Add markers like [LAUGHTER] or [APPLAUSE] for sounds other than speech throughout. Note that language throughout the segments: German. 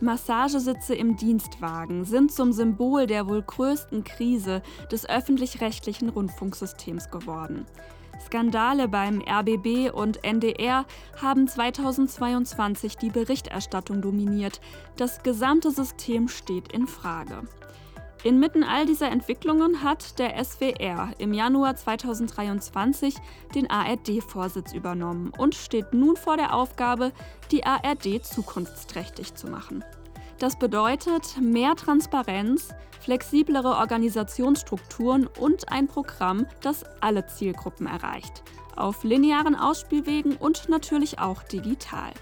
Massagesitze im Dienstwagen sind zum Symbol der wohl größten Krise des öffentlich-rechtlichen Rundfunksystems geworden. Skandale beim RBB und NDR haben 2022 die Berichterstattung dominiert. Das gesamte System steht in Frage. Inmitten all dieser Entwicklungen hat der SWR im Januar 2023 den ARD-Vorsitz übernommen und steht nun vor der Aufgabe, die ARD zukunftsträchtig zu machen. Das bedeutet mehr Transparenz, flexiblere Organisationsstrukturen und ein Programm, das alle Zielgruppen erreicht. Auf linearen Ausspielwegen und natürlich auch digital.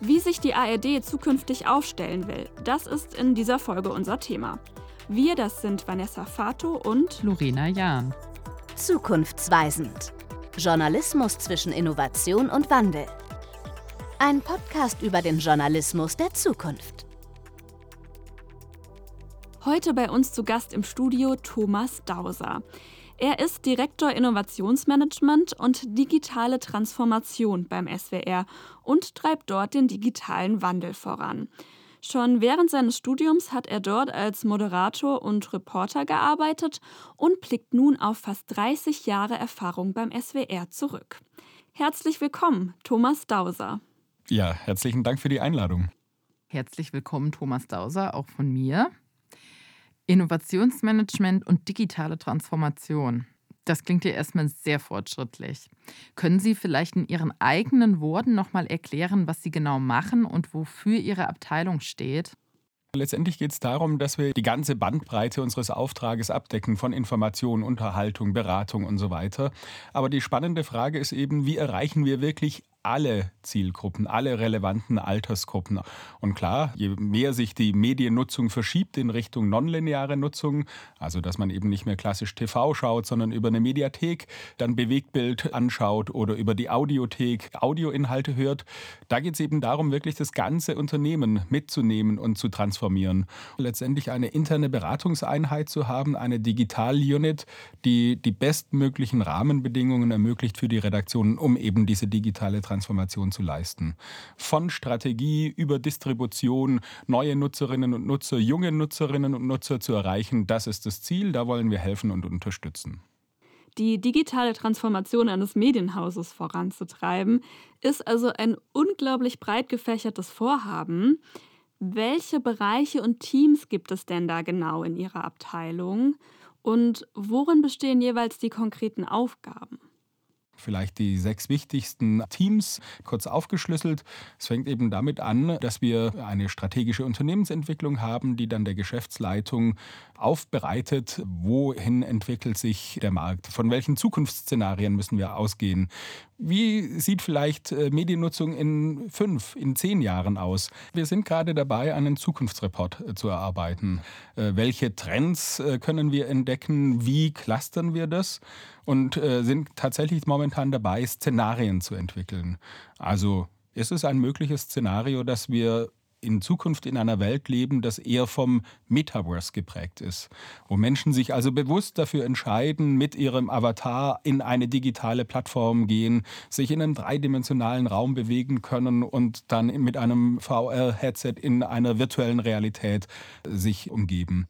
Wie sich die ARD zukünftig aufstellen will, das ist in dieser Folge unser Thema. Wir, das sind Vanessa Fato und Lorena Jahn. Zukunftsweisend. Journalismus zwischen Innovation und Wandel. Ein Podcast über den Journalismus der Zukunft. Heute bei uns zu Gast im Studio Thomas Dauser. Er ist Direktor Innovationsmanagement und digitale Transformation beim SWR und treibt dort den digitalen Wandel voran. Schon während seines Studiums hat er dort als Moderator und Reporter gearbeitet und blickt nun auf fast 30 Jahre Erfahrung beim SWR zurück. Herzlich willkommen, Thomas Dauser. Ja, herzlichen Dank für die Einladung. Herzlich willkommen, Thomas Dauser, auch von mir. Innovationsmanagement und digitale Transformation. Das klingt ja erstmal sehr fortschrittlich. Können Sie vielleicht in Ihren eigenen Worten nochmal erklären, was Sie genau machen und wofür Ihre Abteilung steht? Letztendlich geht es darum, dass wir die ganze Bandbreite unseres Auftrages abdecken, von Information, Unterhaltung, Beratung und so weiter. Aber die spannende Frage ist eben, wie erreichen wir wirklich alle Zielgruppen, alle relevanten Altersgruppen. Und klar, je mehr sich die Mediennutzung verschiebt in Richtung nonlineare Nutzung, also dass man eben nicht mehr klassisch TV schaut, sondern über eine Mediathek dann Bewegtbild anschaut oder über die Audiothek Audioinhalte hört, da geht es eben darum, wirklich das ganze Unternehmen mitzunehmen und zu transformieren. Letztendlich eine interne Beratungseinheit zu haben, eine Digital-Unit, die die bestmöglichen Rahmenbedingungen ermöglicht für die Redaktionen, um eben diese digitale Transformation zu leisten. Von Strategie über Distribution, neue Nutzerinnen und Nutzer, junge Nutzerinnen und Nutzer zu erreichen, das ist das Ziel. Da wollen wir helfen und unterstützen. Die digitale Transformation eines Medienhauses voranzutreiben, ist also ein unglaublich breit gefächertes Vorhaben. Welche Bereiche und Teams gibt es denn da genau in Ihrer Abteilung? Und worin bestehen jeweils die konkreten Aufgaben? Vielleicht die sechs wichtigsten Teams kurz aufgeschlüsselt. Es fängt eben damit an, dass wir eine strategische Unternehmensentwicklung haben, die dann der Geschäftsleitung aufbereitet, wohin entwickelt sich der Markt, von welchen Zukunftsszenarien müssen wir ausgehen, wie sieht vielleicht äh, Mediennutzung in fünf, in zehn Jahren aus? Wir sind gerade dabei, einen Zukunftsreport äh, zu erarbeiten. Äh, welche Trends können wir entdecken? Wie clustern wir das? Und sind tatsächlich momentan dabei, Szenarien zu entwickeln. Also ist es ein mögliches Szenario, dass wir in Zukunft in einer Welt leben, das eher vom Metaverse geprägt ist, wo Menschen sich also bewusst dafür entscheiden, mit ihrem Avatar in eine digitale Plattform gehen, sich in einem dreidimensionalen Raum bewegen können und dann mit einem VR-Headset in einer virtuellen Realität sich umgeben.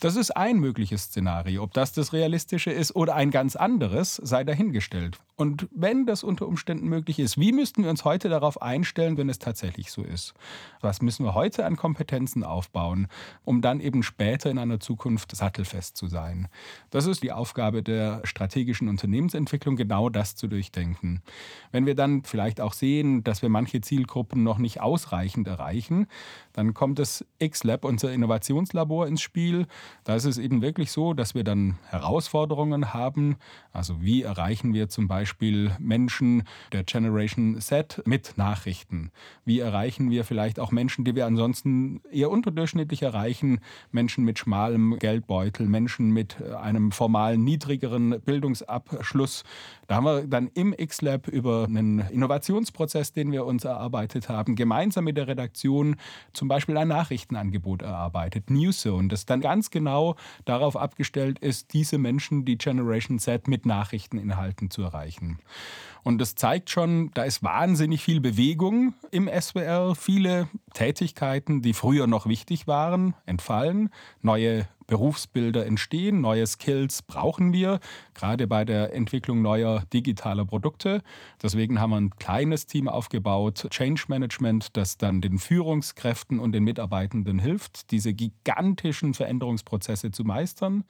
Das ist ein mögliches Szenario. Ob das das realistische ist oder ein ganz anderes, sei dahingestellt. Und wenn das unter Umständen möglich ist, wie müssten wir uns heute darauf einstellen, wenn es tatsächlich so ist? Was müssen wir heute an Kompetenzen aufbauen, um dann eben später in einer Zukunft sattelfest zu sein? Das ist die Aufgabe der strategischen Unternehmensentwicklung, genau das zu durchdenken. Wenn wir dann vielleicht auch sehen, dass wir manche Zielgruppen noch nicht ausreichend erreichen, dann kommt das X-Lab, unser Innovationslabor, ins Spiel. Da ist es eben wirklich so, dass wir dann Herausforderungen haben. Also wie erreichen wir zum Beispiel Menschen der Generation Z mit Nachrichten? Wie erreichen wir vielleicht auch Menschen, die wir ansonsten eher unterdurchschnittlich erreichen? Menschen mit schmalem Geldbeutel, Menschen mit einem formalen niedrigeren Bildungsabschluss. Da haben wir dann im X-Lab über einen Innovationsprozess, den wir uns erarbeitet haben, gemeinsam mit der Redaktion zum Beispiel ein Nachrichtenangebot erarbeitet, Newszone, das dann ganz genau darauf abgestellt ist, diese Menschen, die Generation Z, mit Nachrichteninhalten zu erreichen. Erreichen. Und das zeigt schon, da ist wahnsinnig viel Bewegung im SWR. Viele Tätigkeiten, die früher noch wichtig waren, entfallen. Neue Berufsbilder entstehen, neue Skills brauchen wir, gerade bei der Entwicklung neuer digitaler Produkte. Deswegen haben wir ein kleines Team aufgebaut, Change Management, das dann den Führungskräften und den Mitarbeitenden hilft, diese gigantischen Veränderungsprozesse zu meistern.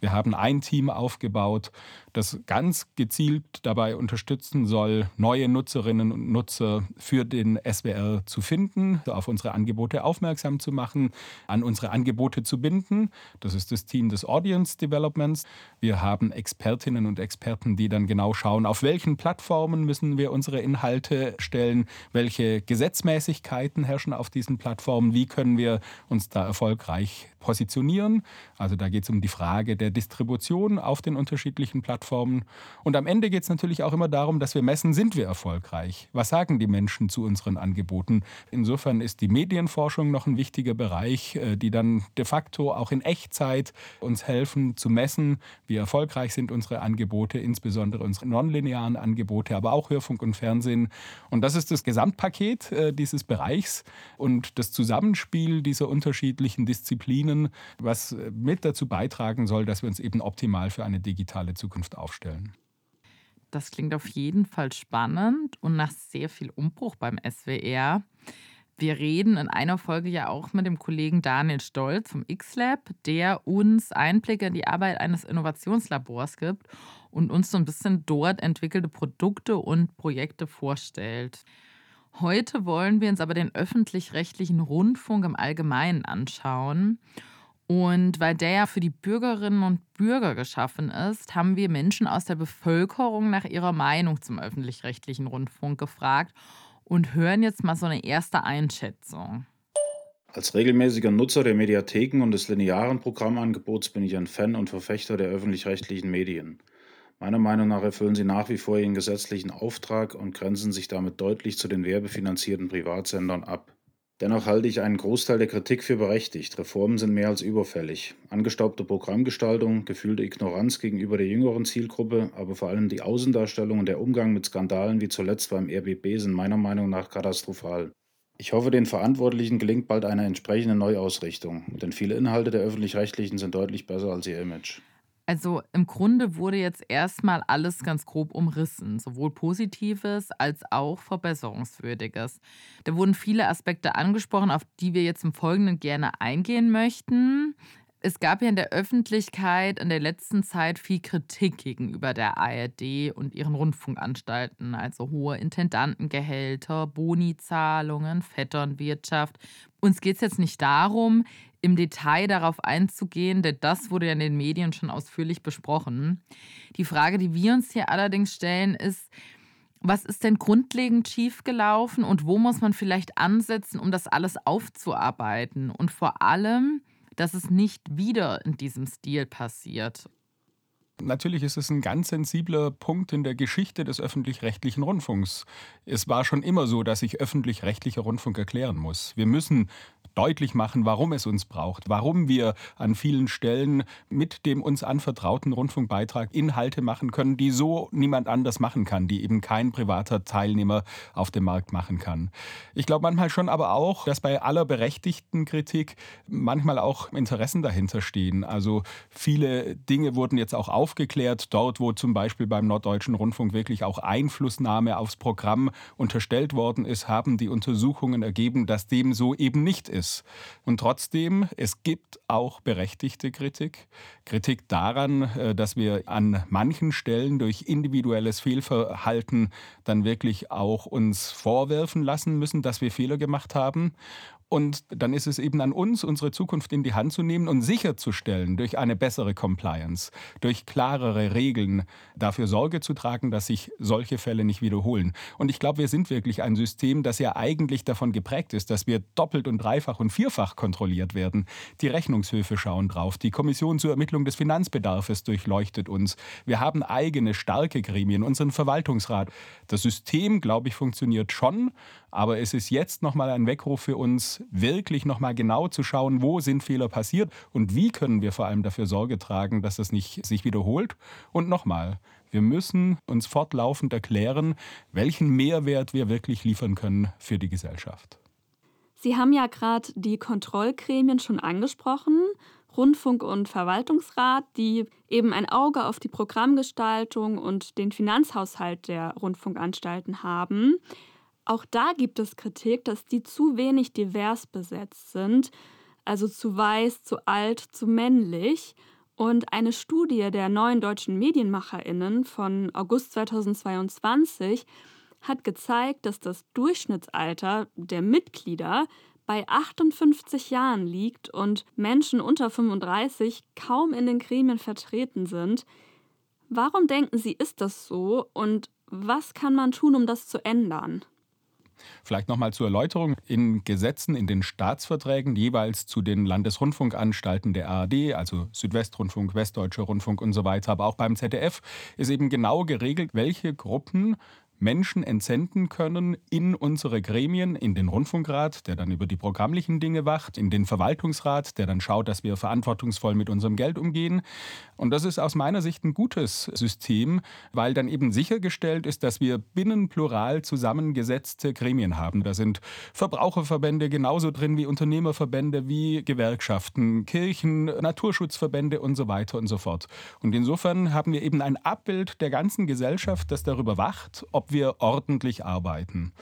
Wir haben ein Team aufgebaut, das ganz gezielt dabei unterstützen soll, neue Nutzerinnen und Nutzer für den SWR zu finden, auf unsere Angebote aufmerksam zu machen, an unsere Angebote zu binden. Das ist das Team des Audience Developments. Wir haben Expertinnen und Experten, die dann genau schauen, auf welchen Plattformen müssen wir unsere Inhalte stellen, welche Gesetzmäßigkeiten herrschen auf diesen Plattformen, wie können wir uns da erfolgreich positionieren. Also da geht es um die Frage der Distribution auf den unterschiedlichen Plattformen. Und am Ende geht es natürlich auch immer darum, dass wir messen, sind wir erfolgreich? Was sagen die Menschen zu unseren Angeboten? Insofern ist die Medienforschung noch ein wichtiger Bereich, äh, die dann de facto auch in Echtzeit uns helfen zu messen, wie erfolgreich sind unsere Angebote, insbesondere unsere nonlinearen Angebote, aber auch Hörfunk und Fernsehen. Und das ist das Gesamtpaket äh, dieses Bereichs und das Zusammenspiel dieser unterschiedlichen Disziplinen können, was mit dazu beitragen soll, dass wir uns eben optimal für eine digitale Zukunft aufstellen. Das klingt auf jeden Fall spannend und nach sehr viel Umbruch beim SWR. Wir reden in einer Folge ja auch mit dem Kollegen Daniel Stolz vom X-Lab, der uns Einblicke in die Arbeit eines Innovationslabors gibt und uns so ein bisschen dort entwickelte Produkte und Projekte vorstellt. Heute wollen wir uns aber den öffentlich-rechtlichen Rundfunk im Allgemeinen anschauen. Und weil der ja für die Bürgerinnen und Bürger geschaffen ist, haben wir Menschen aus der Bevölkerung nach ihrer Meinung zum öffentlich-rechtlichen Rundfunk gefragt und hören jetzt mal so eine erste Einschätzung. Als regelmäßiger Nutzer der Mediatheken und des linearen Programmangebots bin ich ein Fan und Verfechter der öffentlich-rechtlichen Medien. Meiner Meinung nach erfüllen sie nach wie vor ihren gesetzlichen Auftrag und grenzen sich damit deutlich zu den werbefinanzierten Privatsendern ab. Dennoch halte ich einen Großteil der Kritik für berechtigt. Reformen sind mehr als überfällig. Angestaubte Programmgestaltung, gefühlte Ignoranz gegenüber der jüngeren Zielgruppe, aber vor allem die Außendarstellung und der Umgang mit Skandalen wie zuletzt beim RBB sind meiner Meinung nach katastrophal. Ich hoffe, den Verantwortlichen gelingt bald eine entsprechende Neuausrichtung, denn viele Inhalte der öffentlich-rechtlichen sind deutlich besser als ihr Image. Also im Grunde wurde jetzt erstmal alles ganz grob umrissen, sowohl Positives als auch Verbesserungswürdiges. Da wurden viele Aspekte angesprochen, auf die wir jetzt im Folgenden gerne eingehen möchten. Es gab ja in der Öffentlichkeit in der letzten Zeit viel Kritik gegenüber der ARD und ihren Rundfunkanstalten, also hohe Intendantengehälter, Bonizahlungen, Vetternwirtschaft. Uns geht es jetzt nicht darum, im Detail darauf einzugehen, denn das wurde ja in den Medien schon ausführlich besprochen. Die Frage, die wir uns hier allerdings stellen, ist, was ist denn grundlegend schiefgelaufen und wo muss man vielleicht ansetzen, um das alles aufzuarbeiten? Und vor allem, dass es nicht wieder in diesem Stil passiert. Natürlich ist es ein ganz sensibler Punkt in der Geschichte des öffentlich-rechtlichen Rundfunks. Es war schon immer so, dass sich öffentlich-rechtlicher Rundfunk erklären muss. Wir müssen deutlich machen, warum es uns braucht, warum wir an vielen Stellen mit dem uns anvertrauten Rundfunkbeitrag Inhalte machen können, die so niemand anders machen kann, die eben kein privater Teilnehmer auf dem Markt machen kann. Ich glaube manchmal schon aber auch, dass bei aller berechtigten Kritik manchmal auch Interessen dahinter stehen. Also viele Dinge wurden jetzt auch aufgeklärt, dort wo zum Beispiel beim Norddeutschen Rundfunk wirklich auch Einflussnahme aufs Programm unterstellt worden ist, haben die Untersuchungen ergeben, dass dem so eben nicht ist ist. Und trotzdem, es gibt auch berechtigte Kritik. Kritik daran, äh, dass wir an manchen Stellen durch individuelles Fehlverhalten dann wirklich auch uns vorwerfen lassen müssen, dass wir Fehler gemacht haben. Und dann ist es eben an uns, unsere Zukunft in die Hand zu nehmen und sicherzustellen durch eine bessere Compliance, durch klarere Regeln dafür Sorge zu tragen, dass sich solche Fälle nicht wiederholen. Und ich glaube, wir sind wirklich ein System, das ja eigentlich davon geprägt ist, dass wir doppelt und dreifach und vierfach kontrolliert werden. Die Rechnungshöfe schauen drauf, die Kommission zur Ermittlung des Finanzbedarfs durchleuchtet uns. Wir haben eigene starke Gremien, unseren Verwaltungsrat. Das System, glaube ich, funktioniert schon, aber es ist jetzt nochmal ein Weckruf für uns, es wirklich nochmal genau zu schauen, wo sind Fehler passiert und wie können wir vor allem dafür Sorge tragen, dass das nicht sich wiederholt. Und nochmal, wir müssen uns fortlaufend erklären, welchen Mehrwert wir wirklich liefern können für die Gesellschaft. Sie haben ja gerade die Kontrollgremien schon angesprochen, Rundfunk- und Verwaltungsrat, die eben ein Auge auf die Programmgestaltung und den Finanzhaushalt der Rundfunkanstalten haben. Auch da gibt es Kritik, dass die zu wenig divers besetzt sind, also zu weiß, zu alt, zu männlich. Und eine Studie der neuen deutschen Medienmacherinnen von August 2022 hat gezeigt, dass das Durchschnittsalter der Mitglieder bei 58 Jahren liegt und Menschen unter 35 kaum in den Gremien vertreten sind. Warum denken Sie, ist das so und was kann man tun, um das zu ändern? Vielleicht nochmal zur Erläuterung. In Gesetzen, in den Staatsverträgen jeweils zu den Landesrundfunkanstalten der ARD, also Südwestrundfunk, Westdeutscher Rundfunk und so weiter, aber auch beim ZDF, ist eben genau geregelt, welche Gruppen Menschen entsenden können in unsere Gremien, in den Rundfunkrat, der dann über die programmlichen Dinge wacht, in den Verwaltungsrat, der dann schaut, dass wir verantwortungsvoll mit unserem Geld umgehen. Und das ist aus meiner Sicht ein gutes System, weil dann eben sichergestellt ist, dass wir binnen plural zusammengesetzte Gremien haben. Da sind Verbraucherverbände genauso drin wie Unternehmerverbände, wie Gewerkschaften, Kirchen, Naturschutzverbände und so weiter und so fort. Und insofern haben wir eben ein Abbild der ganzen Gesellschaft, das darüber wacht, ob ob wir ordentlich arbeiten.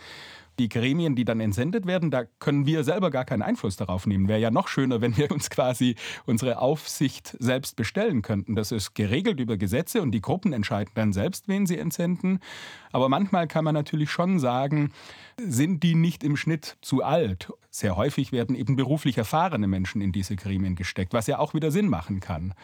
Die Gremien, die dann entsendet werden, da können wir selber gar keinen Einfluss darauf nehmen. Wäre ja noch schöner, wenn wir uns quasi unsere Aufsicht selbst bestellen könnten. Das ist geregelt über Gesetze und die Gruppen entscheiden dann selbst, wen sie entsenden. Aber manchmal kann man natürlich schon sagen, sind die nicht im Schnitt zu alt? Sehr häufig werden eben beruflich erfahrene Menschen in diese Gremien gesteckt, was ja auch wieder Sinn machen kann.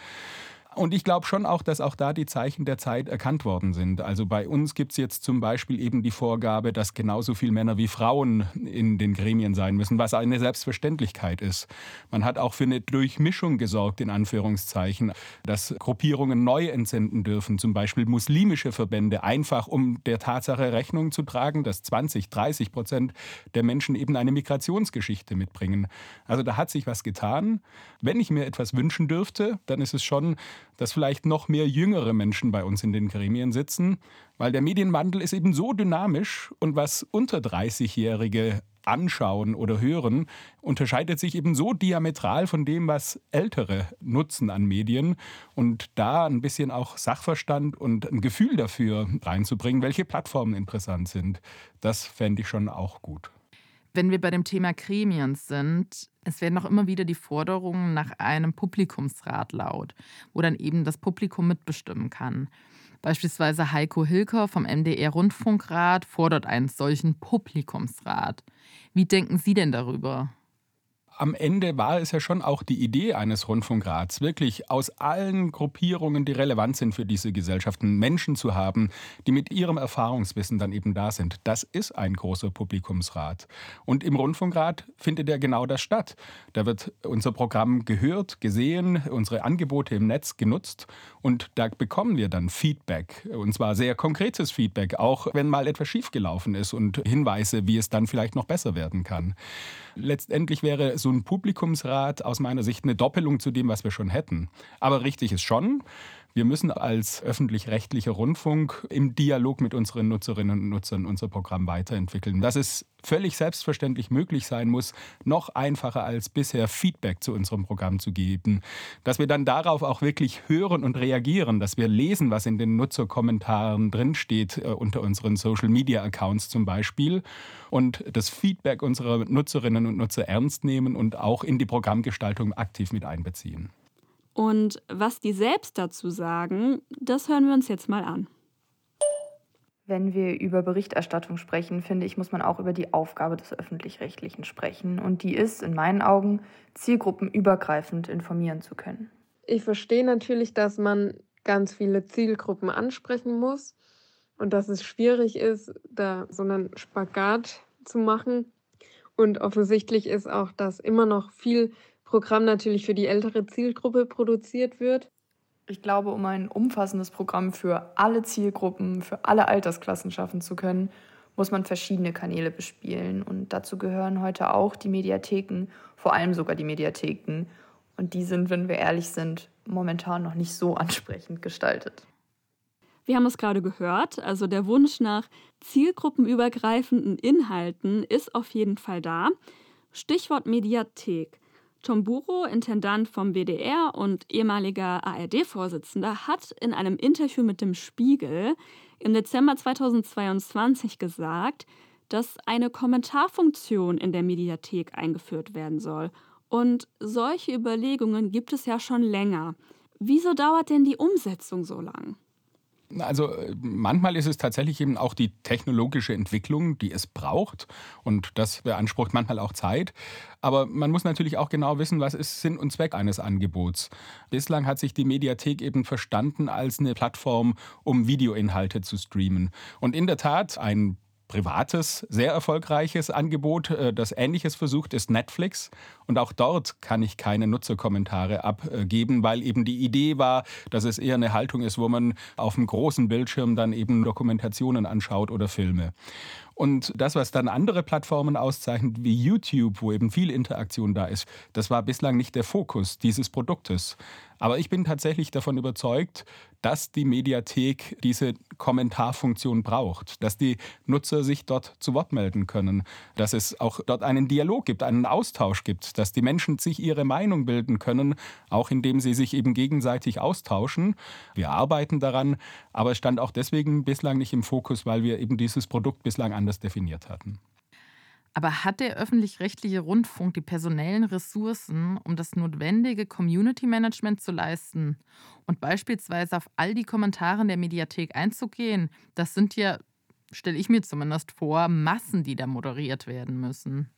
Und ich glaube schon auch, dass auch da die Zeichen der Zeit erkannt worden sind. Also bei uns gibt es jetzt zum Beispiel eben die Vorgabe, dass genauso viele Männer wie Frauen in den Gremien sein müssen, was eine Selbstverständlichkeit ist. Man hat auch für eine Durchmischung gesorgt, in Anführungszeichen, dass Gruppierungen neu entsenden dürfen, zum Beispiel muslimische Verbände, einfach um der Tatsache Rechnung zu tragen, dass 20, 30 Prozent der Menschen eben eine Migrationsgeschichte mitbringen. Also da hat sich was getan. Wenn ich mir etwas wünschen dürfte, dann ist es schon, dass vielleicht noch mehr jüngere Menschen bei uns in den Gremien sitzen, weil der Medienwandel ist eben so dynamisch und was unter 30-Jährige anschauen oder hören, unterscheidet sich eben so diametral von dem, was Ältere nutzen an Medien. Und da ein bisschen auch Sachverstand und ein Gefühl dafür reinzubringen, welche Plattformen interessant sind, das fände ich schon auch gut. Wenn wir bei dem Thema Gremien sind, es werden auch immer wieder die Forderungen nach einem Publikumsrat laut, wo dann eben das Publikum mitbestimmen kann. Beispielsweise Heiko Hilker vom MDR Rundfunkrat fordert einen solchen Publikumsrat. Wie denken Sie denn darüber? Am Ende war es ja schon auch die Idee eines Rundfunkrats, wirklich aus allen Gruppierungen, die relevant sind für diese Gesellschaften, Menschen zu haben, die mit ihrem Erfahrungswissen dann eben da sind. Das ist ein großer Publikumsrat. Und im Rundfunkrat findet ja genau das statt. Da wird unser Programm gehört, gesehen, unsere Angebote im Netz genutzt und da bekommen wir dann Feedback. Und zwar sehr konkretes Feedback, auch wenn mal etwas schiefgelaufen ist und Hinweise, wie es dann vielleicht noch besser werden kann. Letztendlich wäre so ein Publikumsrat aus meiner Sicht eine Doppelung zu dem, was wir schon hätten. Aber richtig ist schon, wir müssen als öffentlich-rechtlicher Rundfunk im Dialog mit unseren Nutzerinnen und Nutzern unser Programm weiterentwickeln. Dass es völlig selbstverständlich möglich sein muss, noch einfacher als bisher Feedback zu unserem Programm zu geben. Dass wir dann darauf auch wirklich hören und reagieren, dass wir lesen, was in den Nutzerkommentaren drinsteht, äh, unter unseren Social-Media-Accounts zum Beispiel, und das Feedback unserer Nutzerinnen und Nutzer ernst nehmen und auch in die Programmgestaltung aktiv mit einbeziehen. Und was die selbst dazu sagen, das hören wir uns jetzt mal an. Wenn wir über Berichterstattung sprechen, finde ich, muss man auch über die Aufgabe des öffentlich-rechtlichen sprechen. Und die ist in meinen Augen, zielgruppenübergreifend informieren zu können. Ich verstehe natürlich, dass man ganz viele Zielgruppen ansprechen muss und dass es schwierig ist, da so einen Spagat zu machen. Und offensichtlich ist auch, dass immer noch viel Programm natürlich für die ältere Zielgruppe produziert wird. Ich glaube, um ein umfassendes Programm für alle Zielgruppen, für alle Altersklassen schaffen zu können, muss man verschiedene Kanäle bespielen. Und dazu gehören heute auch die Mediatheken, vor allem sogar die Mediatheken. Und die sind, wenn wir ehrlich sind, momentan noch nicht so [LAUGHS] ansprechend gestaltet. Wir haben es gerade gehört, also der Wunsch nach zielgruppenübergreifenden Inhalten ist auf jeden Fall da. Stichwort Mediathek. Tom Buro, Intendant vom WDR und ehemaliger ARD-Vorsitzender, hat in einem Interview mit dem Spiegel im Dezember 2022 gesagt, dass eine Kommentarfunktion in der Mediathek eingeführt werden soll. Und solche Überlegungen gibt es ja schon länger. Wieso dauert denn die Umsetzung so lang? Also äh, manchmal ist es tatsächlich eben auch die technologische Entwicklung, die es braucht. Und das beansprucht manchmal auch Zeit. Aber man muss natürlich auch genau wissen, was ist Sinn und Zweck eines Angebots. Bislang hat sich die Mediathek eben verstanden als eine Plattform, um Videoinhalte zu streamen. Und in der Tat, ein privates, sehr erfolgreiches Angebot, äh, das Ähnliches versucht, ist Netflix. Und auch dort kann ich keine Nutzerkommentare abgeben, weil eben die Idee war, dass es eher eine Haltung ist, wo man auf dem großen Bildschirm dann eben Dokumentationen anschaut oder Filme. Und das, was dann andere Plattformen auszeichnet, wie YouTube, wo eben viel Interaktion da ist, das war bislang nicht der Fokus dieses Produktes. Aber ich bin tatsächlich davon überzeugt, dass die Mediathek diese Kommentarfunktion braucht, dass die Nutzer sich dort zu Wort melden können, dass es auch dort einen Dialog gibt, einen Austausch gibt, dass die Menschen sich ihre Meinung bilden können, auch indem sie sich eben gegenseitig austauschen. Wir arbeiten daran, aber es stand auch deswegen bislang nicht im Fokus, weil wir eben dieses Produkt bislang anders definiert hatten. Aber hat der öffentlich-rechtliche Rundfunk die personellen Ressourcen, um das notwendige Community Management zu leisten und beispielsweise auf all die Kommentare in der Mediathek einzugehen? Das sind ja, stelle ich mir zumindest vor, Massen, die da moderiert werden müssen.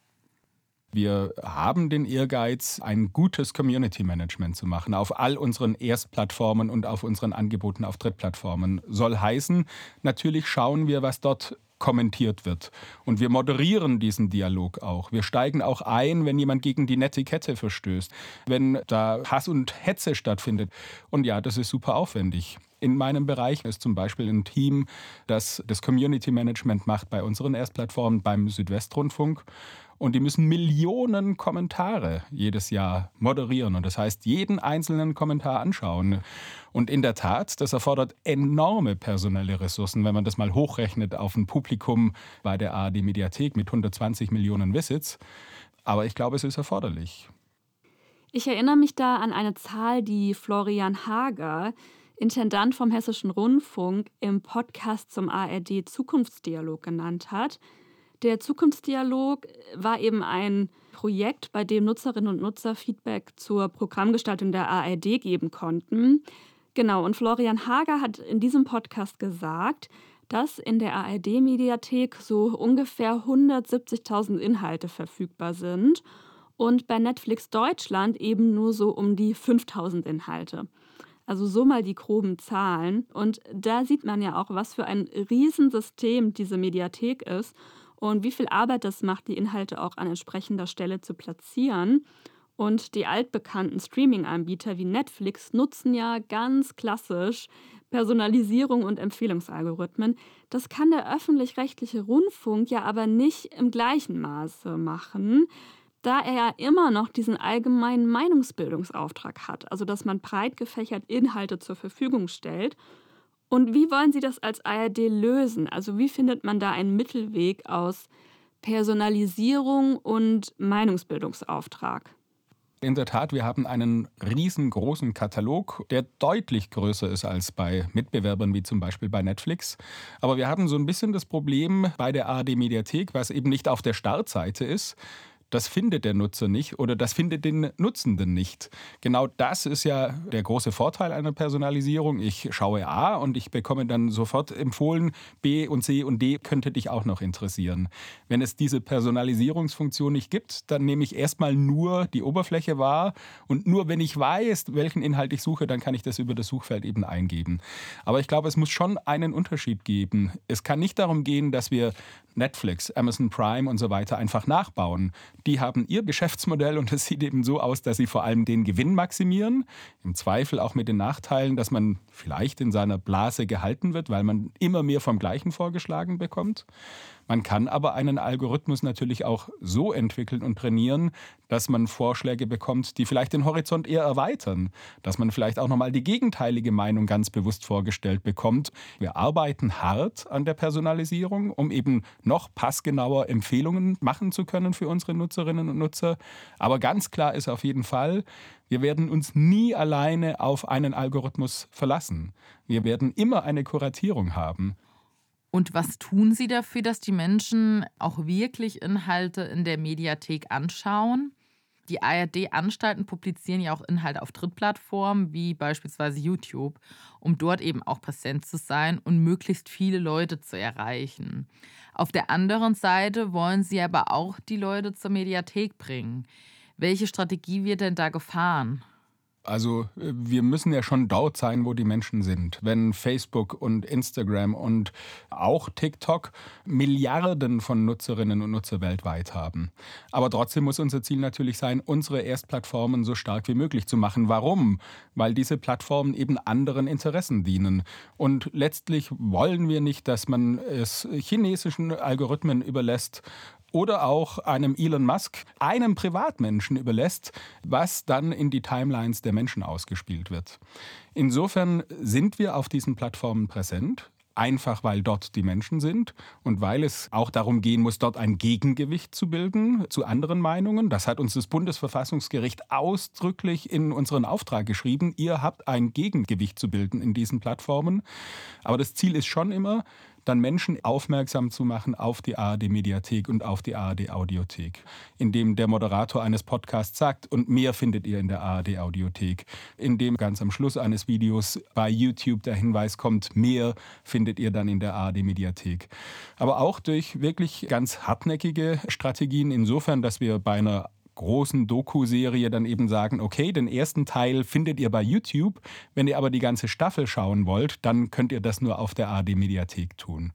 Wir haben den Ehrgeiz, ein gutes Community Management zu machen auf all unseren Erstplattformen und auf unseren Angeboten auf Drittplattformen. Soll heißen, natürlich schauen wir, was dort kommentiert wird. Und wir moderieren diesen Dialog auch. Wir steigen auch ein, wenn jemand gegen die Netiquette verstößt, wenn da Hass und Hetze stattfindet. Und ja, das ist super aufwendig. In meinem Bereich ist zum Beispiel ein Team, das das Community Management macht bei unseren Erstplattformen beim Südwestrundfunk. Und die müssen Millionen Kommentare jedes Jahr moderieren. Und das heißt, jeden einzelnen Kommentar anschauen. Und in der Tat, das erfordert enorme personelle Ressourcen, wenn man das mal hochrechnet auf ein Publikum bei der ARD Mediathek mit 120 Millionen Visits. Aber ich glaube, es ist erforderlich. Ich erinnere mich da an eine Zahl, die Florian Hager, Intendant vom Hessischen Rundfunk, im Podcast zum ARD Zukunftsdialog genannt hat. Der Zukunftsdialog war eben ein Projekt, bei dem Nutzerinnen und Nutzer Feedback zur Programmgestaltung der ARD geben konnten. Genau, und Florian Hager hat in diesem Podcast gesagt, dass in der ARD-Mediathek so ungefähr 170.000 Inhalte verfügbar sind und bei Netflix Deutschland eben nur so um die 5000 Inhalte. Also so mal die groben Zahlen. Und da sieht man ja auch, was für ein Riesensystem diese Mediathek ist und wie viel Arbeit das macht, die Inhalte auch an entsprechender Stelle zu platzieren. Und die altbekannten Streaming-Anbieter wie Netflix nutzen ja ganz klassisch Personalisierung und Empfehlungsalgorithmen. Das kann der öffentlich-rechtliche Rundfunk ja aber nicht im gleichen Maße machen, da er ja immer noch diesen allgemeinen Meinungsbildungsauftrag hat, also dass man breit gefächert Inhalte zur Verfügung stellt und wie wollen Sie das als ARD lösen? Also wie findet man da einen Mittelweg aus Personalisierung und Meinungsbildungsauftrag? In der Tat, wir haben einen riesengroßen Katalog, der deutlich größer ist als bei Mitbewerbern wie zum Beispiel bei Netflix. Aber wir haben so ein bisschen das Problem bei der ARD Mediathek, was eben nicht auf der Startseite ist, das findet der Nutzer nicht oder das findet den Nutzenden nicht. Genau das ist ja der große Vorteil einer Personalisierung. Ich schaue A und ich bekomme dann sofort empfohlen, B und C und D könnte dich auch noch interessieren. Wenn es diese Personalisierungsfunktion nicht gibt, dann nehme ich erstmal nur die Oberfläche wahr und nur wenn ich weiß, welchen Inhalt ich suche, dann kann ich das über das Suchfeld eben eingeben. Aber ich glaube, es muss schon einen Unterschied geben. Es kann nicht darum gehen, dass wir Netflix, Amazon Prime und so weiter einfach nachbauen. Die haben ihr Geschäftsmodell und es sieht eben so aus, dass sie vor allem den Gewinn maximieren, im Zweifel auch mit den Nachteilen, dass man vielleicht in seiner Blase gehalten wird, weil man immer mehr vom Gleichen vorgeschlagen bekommt. Man kann aber einen Algorithmus natürlich auch so entwickeln und trainieren, dass man Vorschläge bekommt, die vielleicht den Horizont eher erweitern, dass man vielleicht auch nochmal die gegenteilige Meinung ganz bewusst vorgestellt bekommt. Wir arbeiten hart an der Personalisierung, um eben noch passgenauer Empfehlungen machen zu können für unsere Nutzerinnen und Nutzer. Aber ganz klar ist auf jeden Fall, wir werden uns nie alleine auf einen Algorithmus verlassen. Wir werden immer eine Kuratierung haben. Und was tun Sie dafür, dass die Menschen auch wirklich Inhalte in der Mediathek anschauen? Die ARD-Anstalten publizieren ja auch Inhalte auf Drittplattformen wie beispielsweise YouTube, um dort eben auch präsent zu sein und möglichst viele Leute zu erreichen. Auf der anderen Seite wollen sie aber auch die Leute zur Mediathek bringen. Welche Strategie wird denn da gefahren? Also äh, wir müssen ja schon dort sein, wo die Menschen sind. Wenn Facebook und Instagram und auch TikTok Milliarden von Nutzerinnen und Nutzer weltweit haben. Aber trotzdem muss unser Ziel natürlich sein, unsere Erstplattformen so stark wie möglich zu machen. Warum? Weil diese Plattformen eben anderen Interessen dienen. Und letztlich wollen wir nicht, dass man es chinesischen Algorithmen überlässt, oder auch einem Elon Musk, einem Privatmenschen überlässt, was dann in die Timelines der Menschen ausgespielt wird. Insofern sind wir auf diesen Plattformen präsent. Einfach weil dort die Menschen sind und weil es auch darum gehen muss, dort ein Gegengewicht zu bilden zu anderen Meinungen. Das hat uns das Bundesverfassungsgericht ausdrücklich in unseren Auftrag geschrieben. Ihr habt ein Gegengewicht zu bilden in diesen Plattformen. Aber das Ziel ist schon immer, dann Menschen aufmerksam zu machen auf die ARD-Mediathek und auf die ARD-Audiothek, indem der Moderator eines Podcasts sagt, und mehr findet ihr in der ARD-Audiothek, indem ganz am Schluss eines Videos bei YouTube der Hinweis kommt, mehr findet ihr dann in der ARD-Mediathek. Aber auch durch wirklich ganz hartnäckige Strategien, insofern, dass wir bei einer großen Doku-Serie dann eben sagen, okay, den ersten Teil findet ihr bei YouTube, wenn ihr aber die ganze Staffel schauen wollt, dann könnt ihr das nur auf der ARD-Mediathek tun.